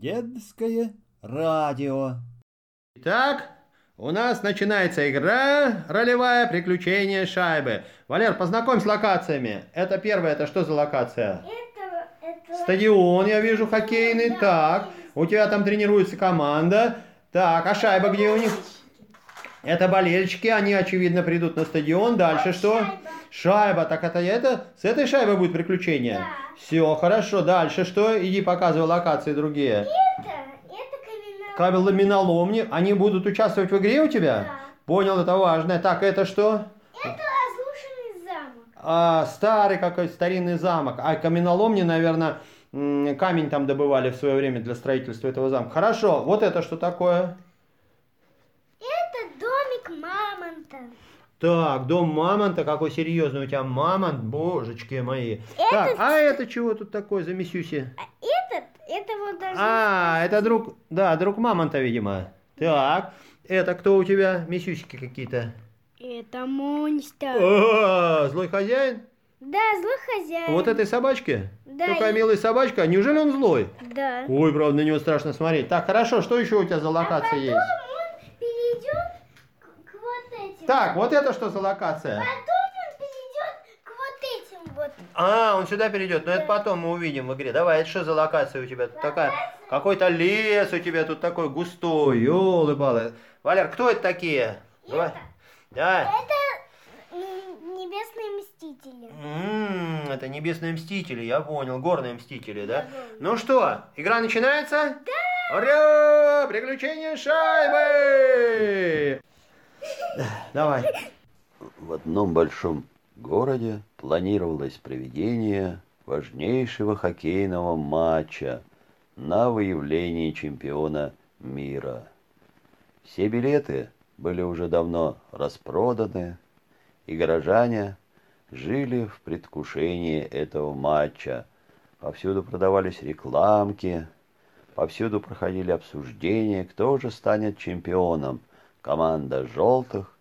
Дедское радио. Итак, у нас начинается игра «Ролевая приключение шайбы». Валер, познакомь с локациями. Это первое, это что за локация? Это, это... Стадион, я вижу, хоккейный. Да. Так, у тебя там тренируется команда. Так, а шайба где у них? Это болельщики, они, очевидно, придут на стадион. Дальше что? Шайба. Шайба, так это это? С этой шайбой будет приключение? Да. Все, хорошо. Дальше что? Иди показывай локации другие. Это, это каменоломня. Каменоломни, они будут участвовать в игре у тебя? Да. Понял, это важно. Так, это что? Это разрушенный замок. А, старый какой-то старинный замок. А каменоломни, наверное, камень там добывали в свое время для строительства этого замка. Хорошо, вот это что такое? Это домик мамонта. Так, дом мамонта, какой серьезный у тебя мамонт, божечки мои. Так, Это- а это чего тут такое за мисюси? А этот, это вот даже... А, это друг, да, друг мамонта, видимо. Так, это кто у тебя? Мисюсики какие-то. Это монстр. А, злой хозяин? Да, злой хозяин. Вот этой собачки? Да, Такая и- милая собачка. Неужели он злой? Да. Ой, правда, на него страшно смотреть. Так, хорошо, что еще у тебя за локация есть? он перейдет к, к вот этим. Так, вот это что за локация? Вот. А, он сюда перейдет, но это потом мы увидим в игре. Давай, это что за локация у тебя тут такая? Какой-то лес у тебя тут такой густой, елы-палы. Валер, кто это такие? Давай. Да. Это небесные мстители. М, это небесные мстители, я понял, горные мстители, да? Да. Ну что, игра начинается? Да! Ура! Приключения шайбы! Давай. В одном большом городе планировалось проведение важнейшего хоккейного матча на выявление чемпиона мира. Все билеты были уже давно распроданы, и горожане жили в предвкушении этого матча. Повсюду продавались рекламки, повсюду проходили обсуждения, кто же станет чемпионом, команда желтых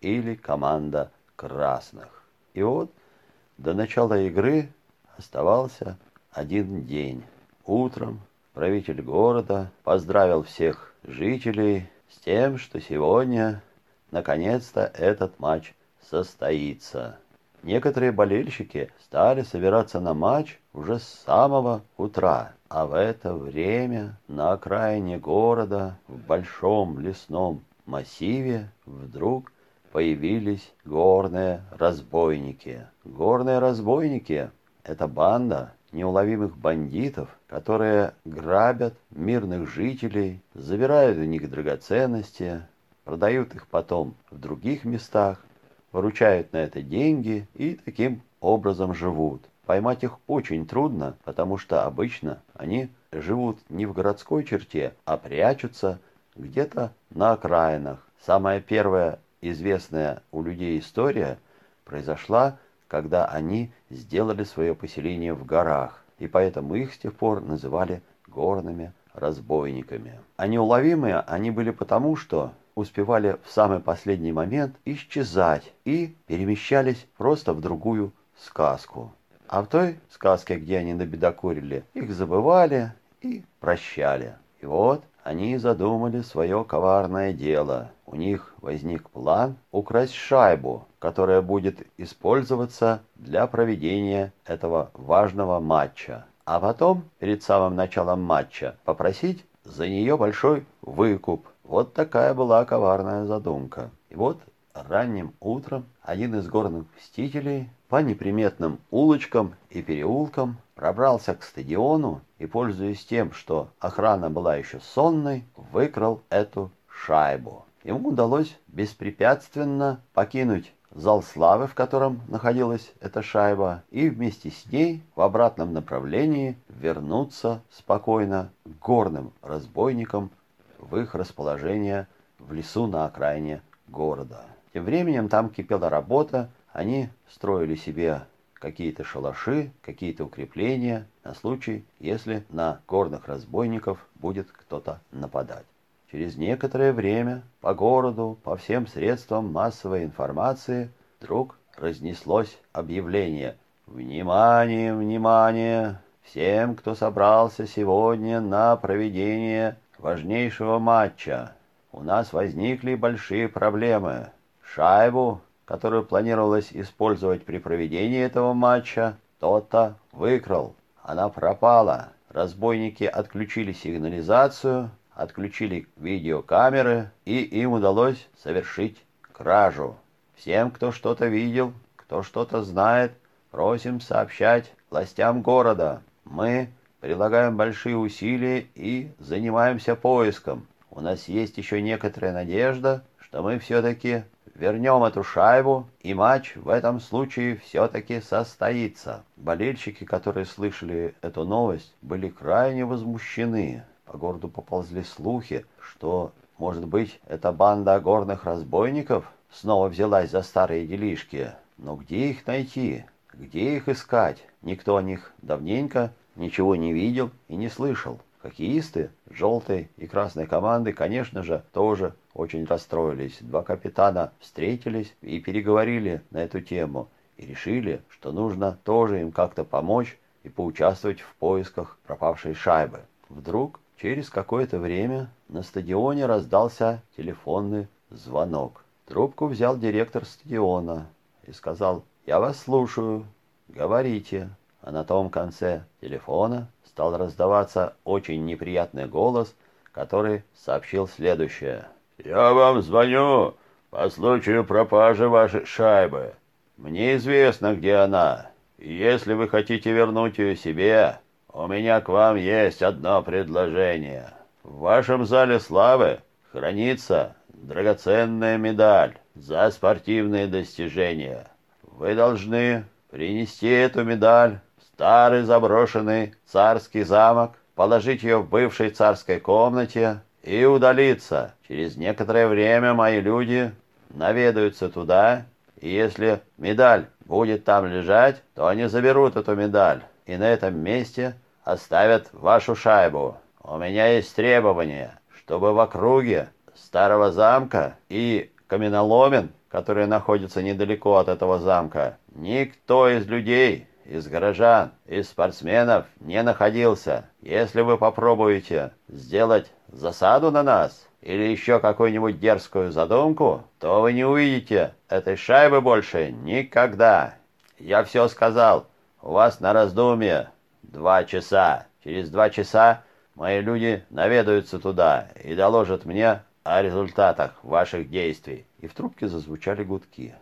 или команда красных. И вот до начала игры оставался один день. Утром правитель города поздравил всех жителей с тем, что сегодня наконец-то этот матч состоится. Некоторые болельщики стали собираться на матч уже с самого утра, а в это время на окраине города в большом лесном массиве вдруг появились горные разбойники. Горные разбойники – это банда неуловимых бандитов, которые грабят мирных жителей, забирают у них драгоценности, продают их потом в других местах, выручают на это деньги и таким образом живут. Поймать их очень трудно, потому что обычно они живут не в городской черте, а прячутся где-то на окраинах. Самая первая известная у людей история произошла, когда они сделали свое поселение в горах, и поэтому их с тех пор называли горными разбойниками. А неуловимые они были потому, что успевали в самый последний момент исчезать и перемещались просто в другую сказку. А в той сказке, где они набедокурили, их забывали и прощали. И вот они задумали свое коварное дело. У них возник план украсть шайбу, которая будет использоваться для проведения этого важного матча. А потом, перед самым началом матча, попросить за нее большой выкуп. Вот такая была коварная задумка. И вот ранним утром один из горных мстителей по неприметным улочкам и переулкам пробрался к стадиону и, пользуясь тем, что охрана была еще сонной, выкрал эту шайбу. Ему удалось беспрепятственно покинуть зал славы, в котором находилась эта шайба, и вместе с ней в обратном направлении вернуться спокойно к горным разбойникам в их расположение в лесу на окраине города. Тем временем там кипела работа, они строили себе какие-то шалаши, какие-то укрепления на случай, если на горных разбойников будет кто-то нападать. Через некоторое время по городу, по всем средствам массовой информации вдруг разнеслось объявление «Внимание, внимание! всем, кто собрался сегодня на проведение важнейшего матча. У нас возникли большие проблемы. Шайбу, которую планировалось использовать при проведении этого матча, кто-то выкрал. Она пропала. Разбойники отключили сигнализацию, отключили видеокамеры, и им удалось совершить кражу. Всем, кто что-то видел, кто что-то знает, просим сообщать властям города. Мы прилагаем большие усилия и занимаемся поиском. У нас есть еще некоторая надежда, что мы все-таки вернем эту шайбу, и матч в этом случае все-таки состоится. Болельщики, которые слышали эту новость, были крайне возмущены. По городу поползли слухи, что, может быть, эта банда горных разбойников снова взялась за старые делишки. Но где их найти? Где их искать? Никто о них давненько ничего не видел и не слышал. Хоккеисты желтой и красной команды, конечно же, тоже очень расстроились. Два капитана встретились и переговорили на эту тему и решили, что нужно тоже им как-то помочь и поучаствовать в поисках пропавшей шайбы. Вдруг через какое-то время на стадионе раздался телефонный звонок. Трубку взял директор стадиона и сказал «Я вас слушаю, говорите». А на том конце телефона стал раздаваться очень неприятный голос, который сообщил следующее. «Я вам звоню по случаю пропажи вашей шайбы. Мне известно, где она. И если вы хотите вернуть ее себе, у меня к вам есть одно предложение. В вашем зале славы хранится драгоценная медаль за спортивные достижения. Вы должны принести эту медаль старый заброшенный царский замок, положить ее в бывшей царской комнате и удалиться. Через некоторое время мои люди наведаются туда, и если медаль будет там лежать, то они заберут эту медаль и на этом месте оставят вашу шайбу. У меня есть требование, чтобы в округе старого замка и каменоломен, которые находятся недалеко от этого замка, никто из людей из горожан, из спортсменов не находился. Если вы попробуете сделать засаду на нас или еще какую-нибудь дерзкую задумку, то вы не увидите этой шайбы больше никогда. Я все сказал. У вас на раздумье два часа. Через два часа мои люди наведаются туда и доложат мне о результатах ваших действий. И в трубке зазвучали гудки.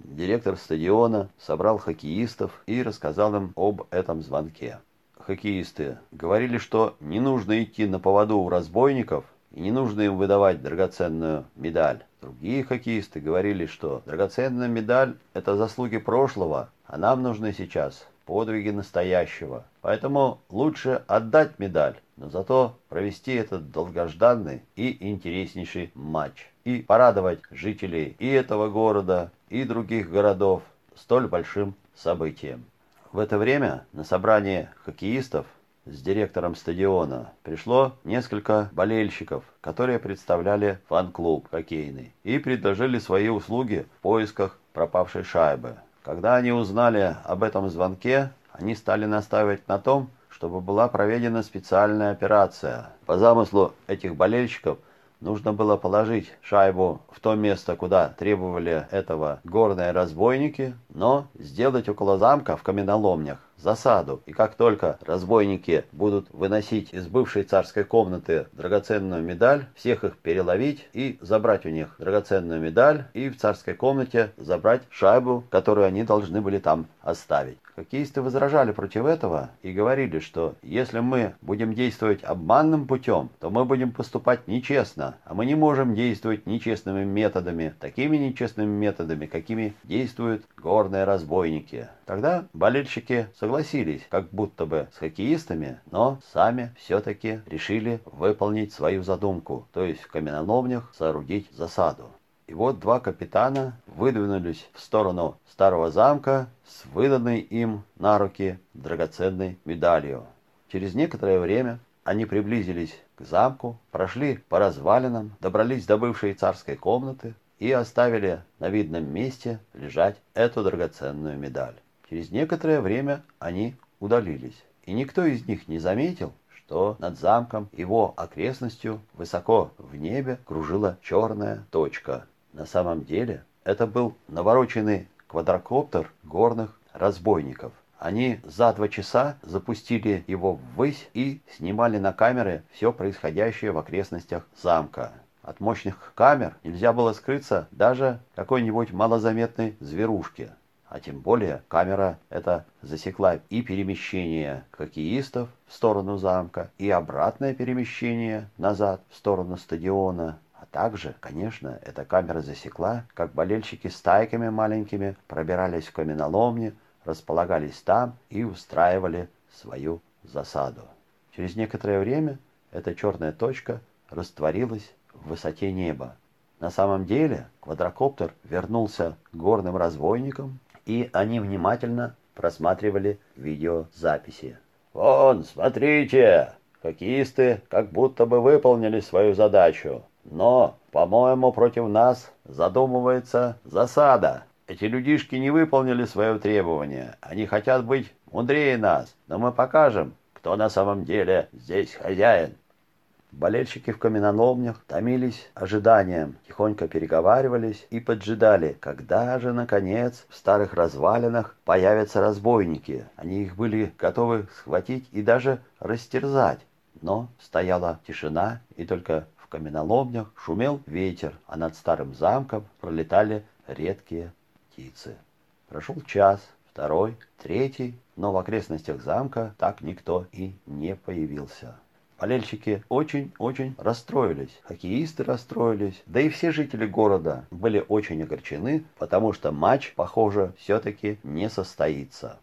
Директор стадиона собрал хоккеистов и рассказал им об этом звонке. Хоккеисты говорили, что не нужно идти на поводу у разбойников и не нужно им выдавать драгоценную медаль. Другие хоккеисты говорили, что драгоценная медаль – это заслуги прошлого, а нам нужны сейчас подвиги настоящего. Поэтому лучше отдать медаль, но зато провести этот долгожданный и интереснейший матч и порадовать жителей и этого города, и других городов столь большим событием. В это время на собрание хоккеистов с директором стадиона пришло несколько болельщиков, которые представляли фан-клуб хоккейный и предложили свои услуги в поисках пропавшей шайбы. Когда они узнали об этом звонке, они стали настаивать на том, чтобы была проведена специальная операция. По замыслу этих болельщиков Нужно было положить шайбу в то место, куда требовали этого горные разбойники, но сделать около замка в каменоломнях засаду. И как только разбойники будут выносить из бывшей царской комнаты драгоценную медаль, всех их переловить и забрать у них драгоценную медаль и в царской комнате забрать шайбу, которую они должны были там оставить. Хоккеисты возражали против этого и говорили, что если мы будем действовать обманным путем, то мы будем поступать нечестно, а мы не можем действовать нечестными методами, такими нечестными методами, какими действуют горные разбойники. Тогда болельщики согласились, как будто бы с хоккеистами, но сами все-таки решили выполнить свою задумку, то есть в каменоломнях соорудить засаду. И вот два капитана выдвинулись в сторону старого замка с выданной им на руки драгоценной медалью. Через некоторое время они приблизились к замку, прошли по развалинам, добрались до бывшей царской комнаты и оставили на видном месте лежать эту драгоценную медаль. Через некоторое время они удалились. и никто из них не заметил, что над замком его окрестностью высоко в небе кружила черная точка. На самом деле это был навороченный квадрокоптер горных разбойников. Они за два часа запустили его ввысь и снимали на камеры все происходящее в окрестностях замка. От мощных камер нельзя было скрыться даже какой-нибудь малозаметной зверушке. А тем более камера эта засекла и перемещение хоккеистов в сторону замка, и обратное перемещение назад в сторону стадиона. Также, конечно, эта камера засекла, как болельщики стайками маленькими пробирались в каменоломни, располагались там и устраивали свою засаду. Через некоторое время эта черная точка растворилась в высоте неба. На самом деле квадрокоптер вернулся к горным разбойникам, и они внимательно просматривали видеозаписи. «Вон, смотрите! Хоккеисты как будто бы выполнили свою задачу. Но, по-моему, против нас задумывается засада. Эти людишки не выполнили свое требование. Они хотят быть мудрее нас, но мы покажем, кто на самом деле здесь хозяин. Болельщики в каменоломнях томились ожиданием, тихонько переговаривались и поджидали, когда же, наконец, в старых развалинах появятся разбойники. Они их были готовы схватить и даже растерзать. Но стояла тишина, и только в каменоломнях шумел ветер, а над старым замком пролетали редкие птицы. Прошел час, второй, третий, но в окрестностях замка так никто и не появился. Болельщики очень-очень расстроились, хоккеисты расстроились, да и все жители города были очень огорчены, потому что матч, похоже, все-таки не состоится.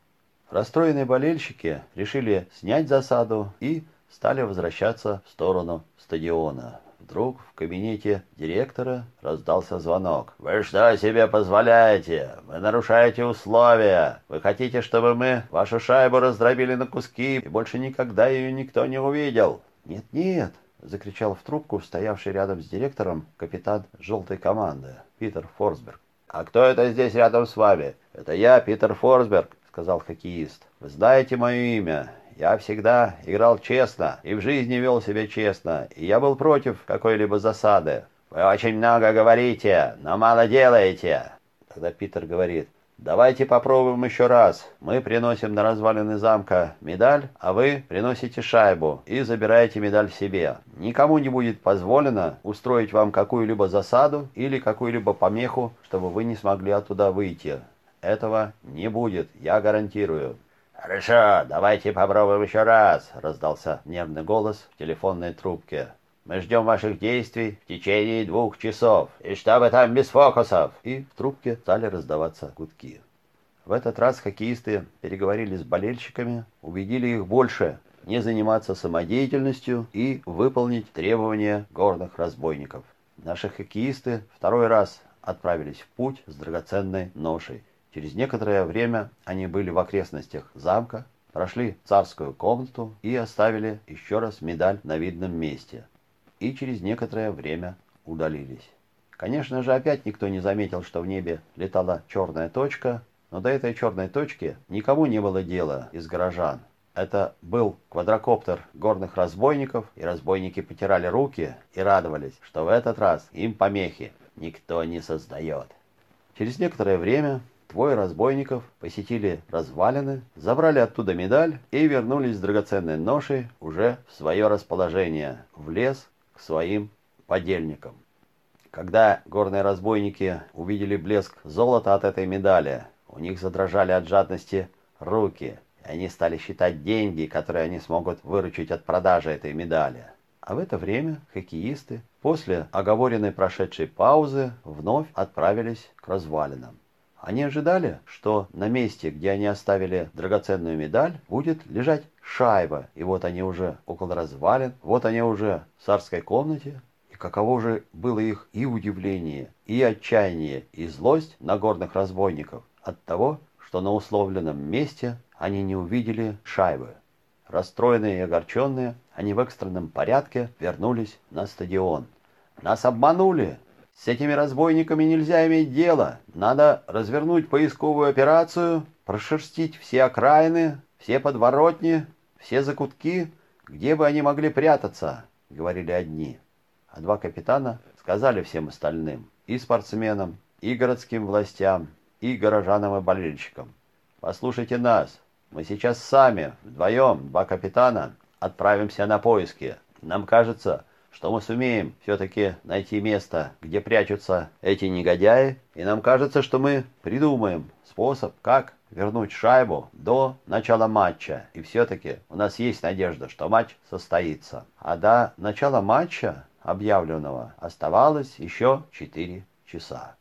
Расстроенные болельщики решили снять засаду и стали возвращаться в сторону стадиона. Вдруг в кабинете директора раздался звонок. «Вы что себе позволяете? Вы нарушаете условия. Вы хотите, чтобы мы вашу шайбу раздробили на куски, и больше никогда ее никто не увидел?» «Нет-нет!» — закричал в трубку стоявший рядом с директором капитан желтой команды Питер Форсберг. «А кто это здесь рядом с вами?» «Это я, Питер Форсберг», — сказал хоккеист. «Вы знаете мое имя. Я всегда играл честно и в жизни вел себя честно, и я был против какой-либо засады. Вы очень много говорите, но мало делаете. Тогда Питер говорит, давайте попробуем еще раз. Мы приносим на развалины замка медаль, а вы приносите шайбу и забираете медаль себе. Никому не будет позволено устроить вам какую-либо засаду или какую-либо помеху, чтобы вы не смогли оттуда выйти. Этого не будет, я гарантирую. «Хорошо, давайте попробуем еще раз», — раздался нервный голос в телефонной трубке. «Мы ждем ваших действий в течение двух часов, и чтобы там без фокусов!» И в трубке стали раздаваться гудки. В этот раз хоккеисты переговорили с болельщиками, убедили их больше не заниматься самодеятельностью и выполнить требования горных разбойников. Наши хоккеисты второй раз отправились в путь с драгоценной ношей. Через некоторое время они были в окрестностях замка, прошли царскую комнату и оставили еще раз медаль на видном месте. И через некоторое время удалились. Конечно же, опять никто не заметил, что в небе летала черная точка, но до этой черной точки никому не было дела из горожан. Это был квадрокоптер горных разбойников, и разбойники потирали руки и радовались, что в этот раз им помехи никто не создает. Через некоторое время Двое разбойников посетили развалины, забрали оттуда медаль и вернулись с драгоценной ношей уже в свое расположение, в лес к своим подельникам. Когда горные разбойники увидели блеск золота от этой медали, у них задрожали от жадности руки, и они стали считать деньги, которые они смогут выручить от продажи этой медали. А в это время хоккеисты после оговоренной прошедшей паузы вновь отправились к развалинам. Они ожидали, что на месте, где они оставили драгоценную медаль, будет лежать шайба. И вот они уже около развалин, вот они уже в царской комнате. И каково же было их и удивление, и отчаяние, и злость на горных разбойников от того, что на условленном месте они не увидели шайбы. Расстроенные и огорченные, они в экстренном порядке вернулись на стадион. «Нас обманули!» С этими разбойниками нельзя иметь дело. Надо развернуть поисковую операцию, прошерстить все окраины, все подворотни, все закутки, где бы они могли прятаться, говорили одни. А два капитана сказали всем остальным, и спортсменам, и городским властям, и горожанам и болельщикам. Послушайте нас, мы сейчас сами, вдвоем, два капитана, отправимся на поиски. Нам кажется, что мы сумеем все-таки найти место, где прячутся эти негодяи, и нам кажется, что мы придумаем способ, как вернуть шайбу до начала матча. И все-таки у нас есть надежда, что матч состоится. А до начала матча, объявленного, оставалось еще 4 часа.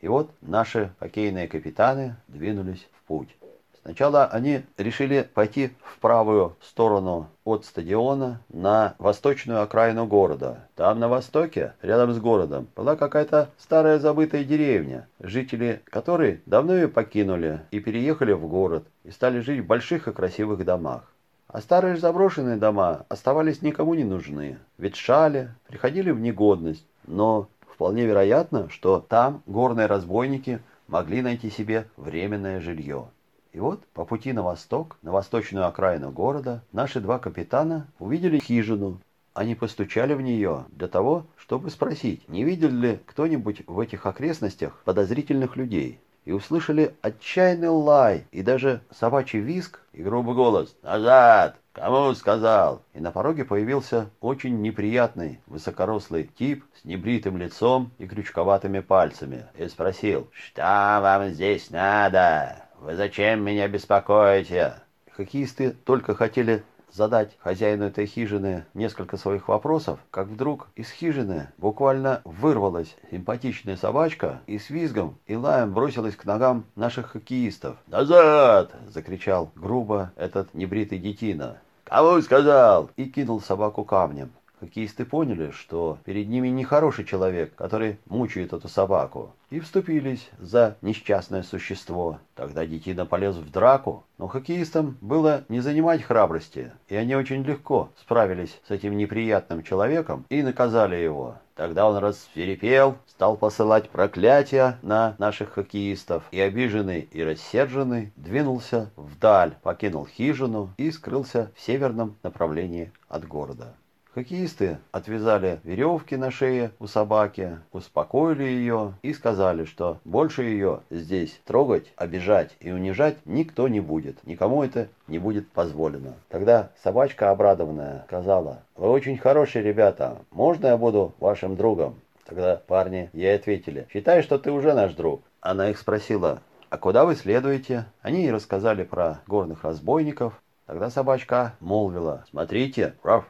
И вот наши хоккейные капитаны двинулись в путь. Сначала они решили пойти в правую сторону от стадиона на восточную окраину города. Там на востоке, рядом с городом, была какая-то старая забытая деревня, жители которой давно ее покинули и переехали в город и стали жить в больших и красивых домах. А старые заброшенные дома оставались никому не нужны, ветшали, приходили в негодность, но вполне вероятно, что там горные разбойники могли найти себе временное жилье. И вот по пути на восток, на восточную окраину города, наши два капитана увидели хижину. Они постучали в нее для того, чтобы спросить, не видел ли кто-нибудь в этих окрестностях подозрительных людей. И услышали отчаянный лай и даже собачий визг и грубый голос «Назад! Кому сказал?» И на пороге появился очень неприятный, высокорослый тип с небритым лицом и крючковатыми пальцами и спросил «Что вам здесь надо?» «Вы зачем меня беспокоите?» Хоккеисты только хотели задать хозяину этой хижины несколько своих вопросов, как вдруг из хижины буквально вырвалась симпатичная собачка и с визгом и лаем бросилась к ногам наших хоккеистов. «Назад!» — закричал грубо этот небритый детина. «Кому сказал?» и кинул собаку камнем. Хоккеисты поняли, что перед ними нехороший человек, который мучает эту собаку, и вступились за несчастное существо. Тогда детина полез в драку, но хоккеистам было не занимать храбрости, и они очень легко справились с этим неприятным человеком и наказали его. Тогда он расферепел, стал посылать проклятия на наших хоккеистов, и обиженный и рассерженный двинулся вдаль, покинул хижину и скрылся в северном направлении от города. Хоккеисты отвязали веревки на шее у собаки, успокоили ее и сказали, что больше ее здесь трогать, обижать и унижать никто не будет. Никому это не будет позволено. Тогда собачка обрадованная сказала, «Вы очень хорошие ребята, можно я буду вашим другом?» Тогда парни ей ответили, «Считай, что ты уже наш друг». Она их спросила, «А куда вы следуете?» Они ей рассказали про горных разбойников. Тогда собачка молвила, «Смотрите, Раф,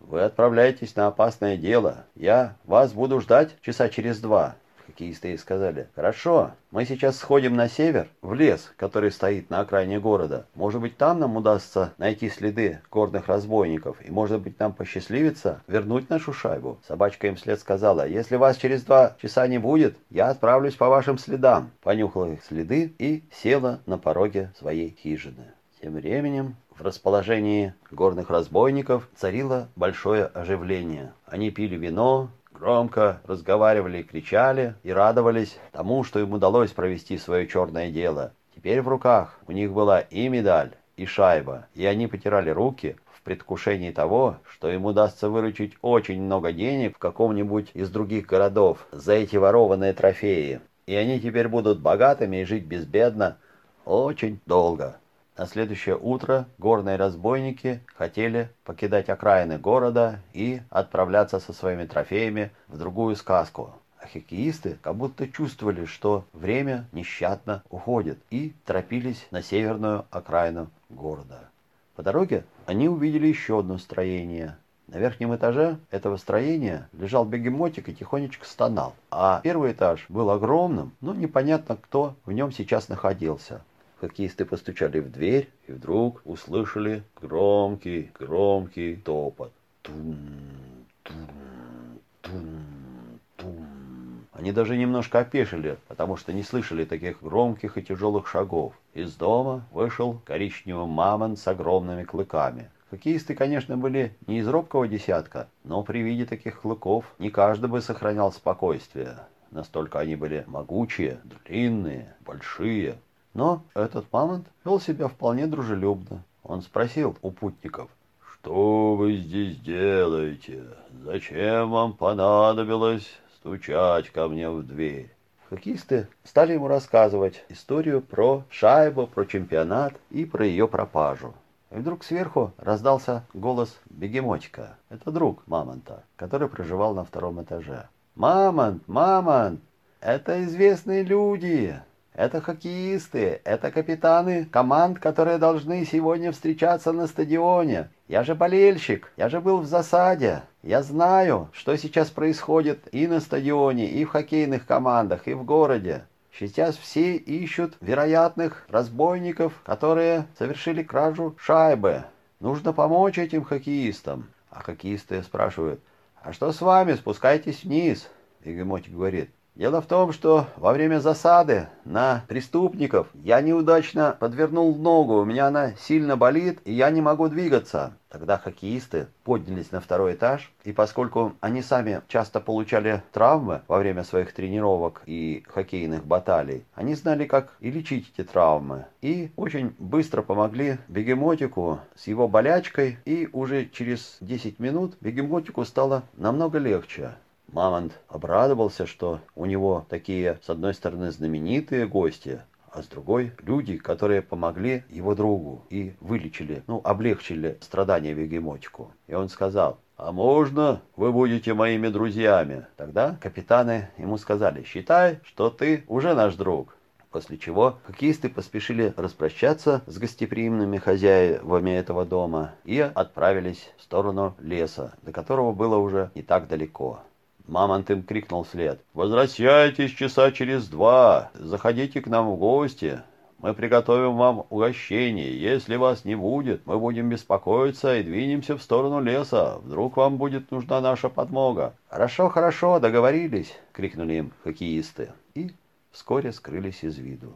вы отправляетесь на опасное дело. Я вас буду ждать часа через два. Хоккеисты сказали, хорошо, мы сейчас сходим на север, в лес, который стоит на окраине города. Может быть, там нам удастся найти следы горных разбойников, и, может быть, нам посчастливится вернуть нашу шайбу. Собачка им вслед сказала, если вас через два часа не будет, я отправлюсь по вашим следам. Понюхала их следы и села на пороге своей хижины. Тем временем в расположении горных разбойников царило большое оживление. Они пили вино, громко разговаривали кричали, и радовались тому, что им удалось провести свое черное дело. Теперь в руках у них была и медаль, и шайба, и они потирали руки в предвкушении того, что им удастся выручить очень много денег в каком-нибудь из других городов за эти ворованные трофеи. И они теперь будут богатыми и жить безбедно очень долго. На следующее утро горные разбойники хотели покидать окраины города и отправляться со своими трофеями в другую сказку. А хоккеисты как будто чувствовали, что время нещадно уходит, и торопились на северную окраину города. По дороге они увидели еще одно строение. На верхнем этаже этого строения лежал бегемотик и тихонечко стонал. А первый этаж был огромным, но непонятно, кто в нем сейчас находился. Хоккеисты постучали в дверь и вдруг услышали громкий, громкий топот. Тум, тум, тум, тум. Они даже немножко опешили, потому что не слышали таких громких и тяжелых шагов. Из дома вышел коричневый мамонт с огромными клыками. Хоккеисты, конечно, были не из робкого десятка, но при виде таких клыков не каждый бы сохранял спокойствие. Настолько они были могучие, длинные, большие, но этот мамонт вел себя вполне дружелюбно. Он спросил у путников, «Что вы здесь делаете? Зачем вам понадобилось стучать ко мне в дверь?» Хоккеисты стали ему рассказывать историю про шайбу, про чемпионат и про ее пропажу. И вдруг сверху раздался голос бегемотика. Это друг Мамонта, который проживал на втором этаже. «Мамонт! Мамонт! Это известные люди! Это хоккеисты! Это капитаны команд, которые должны сегодня встречаться на стадионе! Я же болельщик! Я же был в засаде! Я знаю, что сейчас происходит и на стадионе, и в хоккейных командах, и в городе!» Сейчас все ищут вероятных разбойников, которые совершили кражу шайбы. Нужно помочь этим хоккеистам. А хоккеисты спрашивают, а что с вами? Спускайтесь вниз. И Гемотик говорит, Дело в том, что во время засады на преступников я неудачно подвернул ногу, у меня она сильно болит, и я не могу двигаться. Тогда хоккеисты поднялись на второй этаж, и поскольку они сами часто получали травмы во время своих тренировок и хоккейных баталий, они знали, как и лечить эти травмы. И очень быстро помогли бегемотику с его болячкой, и уже через 10 минут бегемотику стало намного легче. Мамонт обрадовался, что у него такие, с одной стороны, знаменитые гости, а с другой – люди, которые помогли его другу и вылечили, ну, облегчили страдания Вегемотику. И он сказал, «А можно вы будете моими друзьями?» Тогда капитаны ему сказали, «Считай, что ты уже наш друг». После чего хоккеисты поспешили распрощаться с гостеприимными хозяевами этого дома и отправились в сторону леса, до которого было уже не так далеко. Мамонт им крикнул вслед. «Возвращайтесь часа через два. Заходите к нам в гости. Мы приготовим вам угощение. Если вас не будет, мы будем беспокоиться и двинемся в сторону леса. Вдруг вам будет нужна наша подмога». «Хорошо, хорошо, договорились!» — крикнули им хоккеисты. И вскоре скрылись из виду.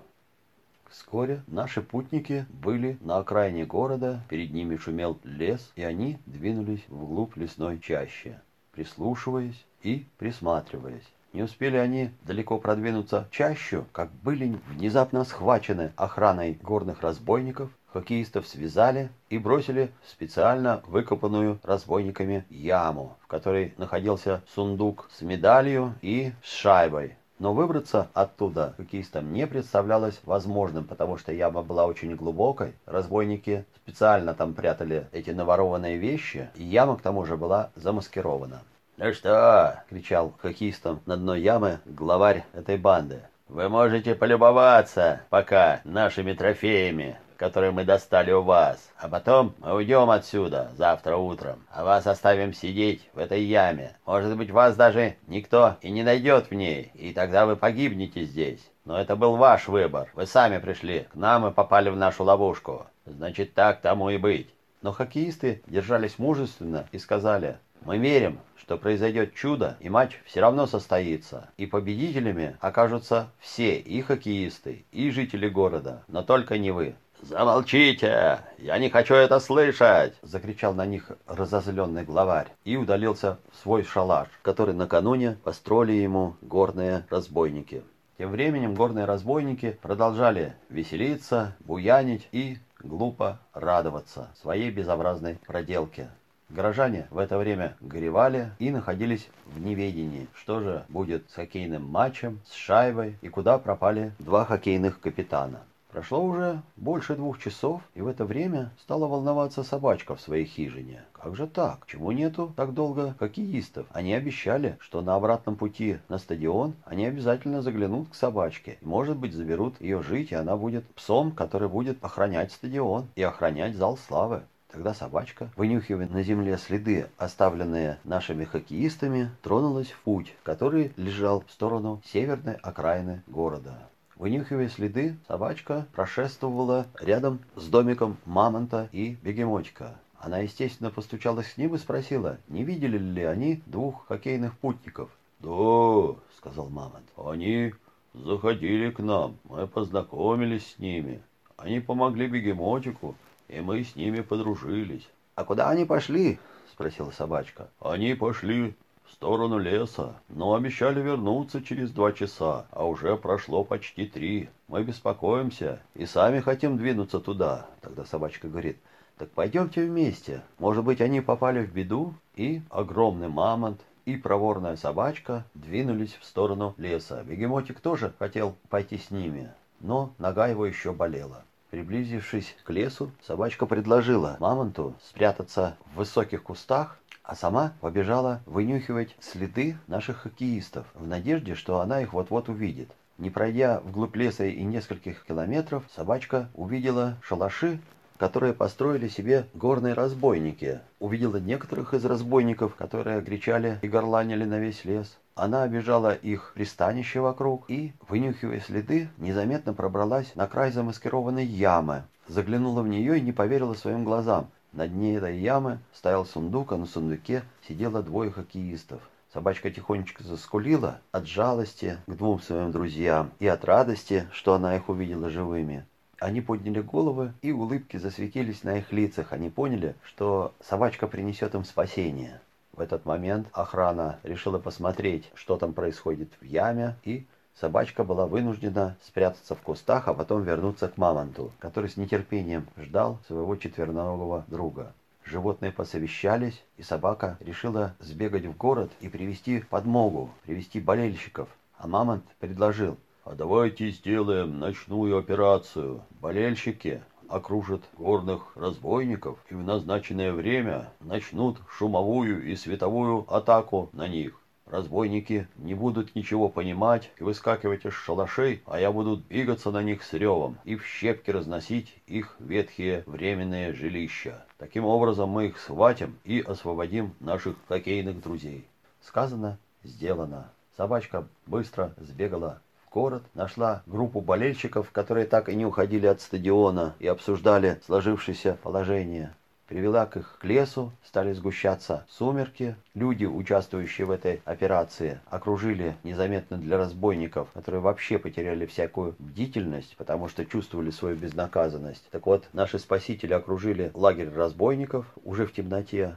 Вскоре наши путники были на окраине города, перед ними шумел лес, и они двинулись вглубь лесной чащи прислушиваясь и присматриваясь. Не успели они далеко продвинуться чаще, как были внезапно схвачены охраной горных разбойников, хоккеистов связали и бросили в специально выкопанную разбойниками яму, в которой находился сундук с медалью и с шайбой. Но выбраться оттуда хоккеистам не представлялось возможным, потому что яма была очень глубокой. Разбойники специально там прятали эти наворованные вещи, и яма к тому же была замаскирована. «Ну что?» — кричал хоккеистам на дно ямы главарь этой банды. «Вы можете полюбоваться пока нашими трофеями, которые мы достали у вас, а потом мы уйдем отсюда завтра утром, а вас оставим сидеть в этой яме. Может быть, вас даже никто и не найдет в ней, и тогда вы погибнете здесь. Но это был ваш выбор. Вы сами пришли к нам и попали в нашу ловушку. Значит, так тому и быть». Но хоккеисты держались мужественно и сказали, «Мы верим, что произойдет чудо, и матч все равно состоится. И победителями окажутся все, и хоккеисты, и жители города, но только не вы. «Замолчите! Я не хочу это слышать!» — закричал на них разозленный главарь и удалился в свой шалаш, который накануне построили ему горные разбойники. Тем временем горные разбойники продолжали веселиться, буянить и глупо радоваться своей безобразной проделке. Горожане в это время горевали и находились в неведении, что же будет с хоккейным матчем, с шайбой и куда пропали два хоккейных капитана. Прошло уже больше двух часов, и в это время стала волноваться собачка в своей хижине. Как же так? Чему нету так долго хоккеистов? Они обещали, что на обратном пути на стадион они обязательно заглянут к собачке. И, может быть, заберут ее жить, и она будет псом, который будет охранять стадион и охранять зал славы. Тогда собачка, вынюхивая на земле следы, оставленные нашими хоккеистами, тронулась в путь, который лежал в сторону северной окраины города. Вынюхивая следы, собачка прошествовала рядом с домиком мамонта и бегемотика. Она, естественно, постучалась к ним и спросила, не видели ли они двух хоккейных путников. «Да», — сказал мамонт, — «они заходили к нам, мы познакомились с ними. Они помогли бегемотику, и мы с ними подружились. «А куда они пошли?» — спросила собачка. «Они пошли в сторону леса, но обещали вернуться через два часа, а уже прошло почти три. Мы беспокоимся и сами хотим двинуться туда». Тогда собачка говорит, Так пойдемте вместе. Может быть, они попали в беду? И огромный мамонт, и проворная собачка двинулись в сторону леса. Бегемотик тоже хотел пойти с ними, но нога его еще болела. Приблизившись к лесу, собачка предложила мамонту спрятаться в высоких кустах, а сама побежала вынюхивать следы наших хоккеистов в надежде, что она их вот-вот увидит. Не пройдя вглубь леса и нескольких километров, собачка увидела шалаши, которые построили себе горные разбойники. Увидела некоторых из разбойников, которые кричали и горланили на весь лес. Она обижала их пристанище вокруг и, вынюхивая следы, незаметно пробралась на край замаскированной ямы. Заглянула в нее и не поверила своим глазам. На дне этой ямы стоял сундук, а на сундуке сидело двое хоккеистов. Собачка тихонечко заскулила от жалости к двум своим друзьям и от радости, что она их увидела живыми. Они подняли головы, и улыбки засветились на их лицах. Они поняли, что собачка принесет им спасение. В этот момент охрана решила посмотреть, что там происходит в яме, и собачка была вынуждена спрятаться в кустах, а потом вернуться к мамонту, который с нетерпением ждал своего четвероногого друга. Животные посовещались, и собака решила сбегать в город и привести подмогу, привести болельщиков. А мамонт предложил – а давайте сделаем ночную операцию. Болельщики окружат горных разбойников и в назначенное время начнут шумовую и световую атаку на них. Разбойники не будут ничего понимать и выскакивать из шалашей, а я буду двигаться на них с ревом и в щепки разносить их ветхие временные жилища. Таким образом мы их схватим и освободим наших хоккейных друзей. Сказано, сделано. Собачка быстро сбегала город, нашла группу болельщиков, которые так и не уходили от стадиона и обсуждали сложившееся положение. Привела к их к лесу, стали сгущаться сумерки. Люди, участвующие в этой операции, окружили незаметно для разбойников, которые вообще потеряли всякую бдительность, потому что чувствовали свою безнаказанность. Так вот, наши спасители окружили лагерь разбойников уже в темноте.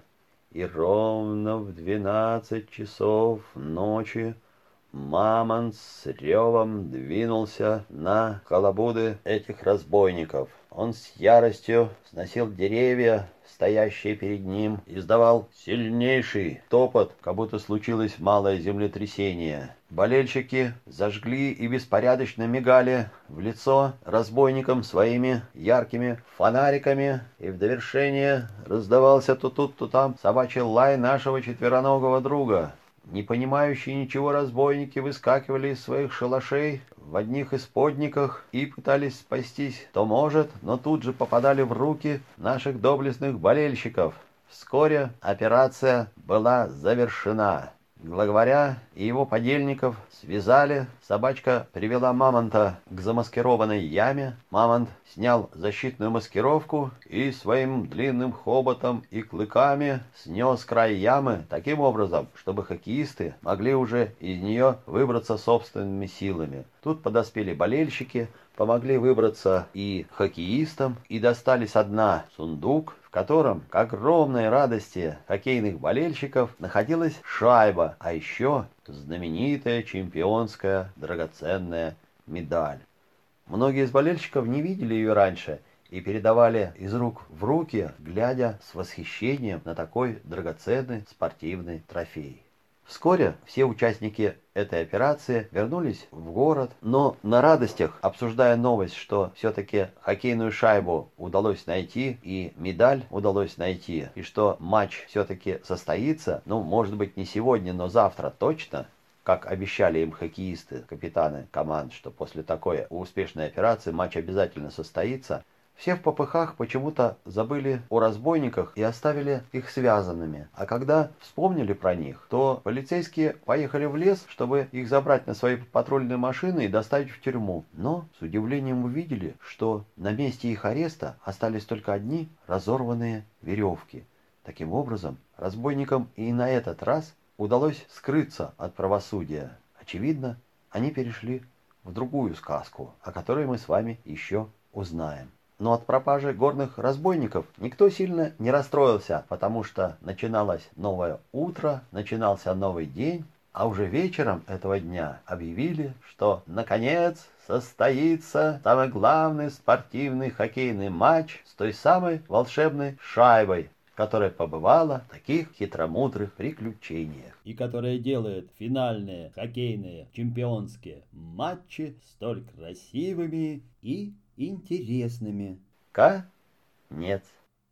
И ровно в 12 часов ночи Мамонт с ревом двинулся на колобуды этих разбойников. Он с яростью сносил деревья, стоящие перед ним, издавал сильнейший топот, как будто случилось малое землетрясение. Болельщики зажгли и беспорядочно мигали в лицо разбойникам своими яркими фонариками, и в довершение раздавался то тут, то там собачий лай нашего четвероногого друга. Не понимающие ничего разбойники выскакивали из своих шалашей в одних исподниках и пытались спастись, то может, но тут же попадали в руки наших доблестных болельщиков. Вскоре операция была завершена. Главаря и его подельников связали, собачка привела мамонта к замаскированной яме, мамонт снял защитную маскировку и своим длинным хоботом и клыками снес край ямы таким образом, чтобы хоккеисты могли уже из нее выбраться собственными силами. Тут подоспели болельщики, помогли выбраться и хоккеистам, и достали со дна сундук, котором, к огромной радости хоккейных болельщиков, находилась шайба, а еще знаменитая чемпионская драгоценная медаль. Многие из болельщиков не видели ее раньше и передавали из рук в руки, глядя с восхищением на такой драгоценный спортивный трофей. Вскоре все участники этой операции вернулись в город, но на радостях, обсуждая новость, что все-таки хоккейную шайбу удалось найти и медаль удалось найти, и что матч все-таки состоится, ну, может быть, не сегодня, но завтра точно, как обещали им хоккеисты, капитаны команд, что после такой успешной операции матч обязательно состоится, все в попыхах почему-то забыли о разбойниках и оставили их связанными. А когда вспомнили про них, то полицейские поехали в лес, чтобы их забрать на свои патрульные машины и доставить в тюрьму. Но с удивлением увидели, что на месте их ареста остались только одни разорванные веревки. Таким образом, разбойникам и на этот раз удалось скрыться от правосудия. Очевидно, они перешли в другую сказку, о которой мы с вами еще узнаем. Но от пропажи горных разбойников никто сильно не расстроился, потому что начиналось новое утро, начинался новый день, А уже вечером этого дня объявили, что, наконец, состоится самый главный спортивный хоккейный матч с той самой волшебной шайбой, которая побывала в таких хитромудрых приключениях. И которая делает финальные хоккейные чемпионские матчи столь красивыми и интересными. Конец.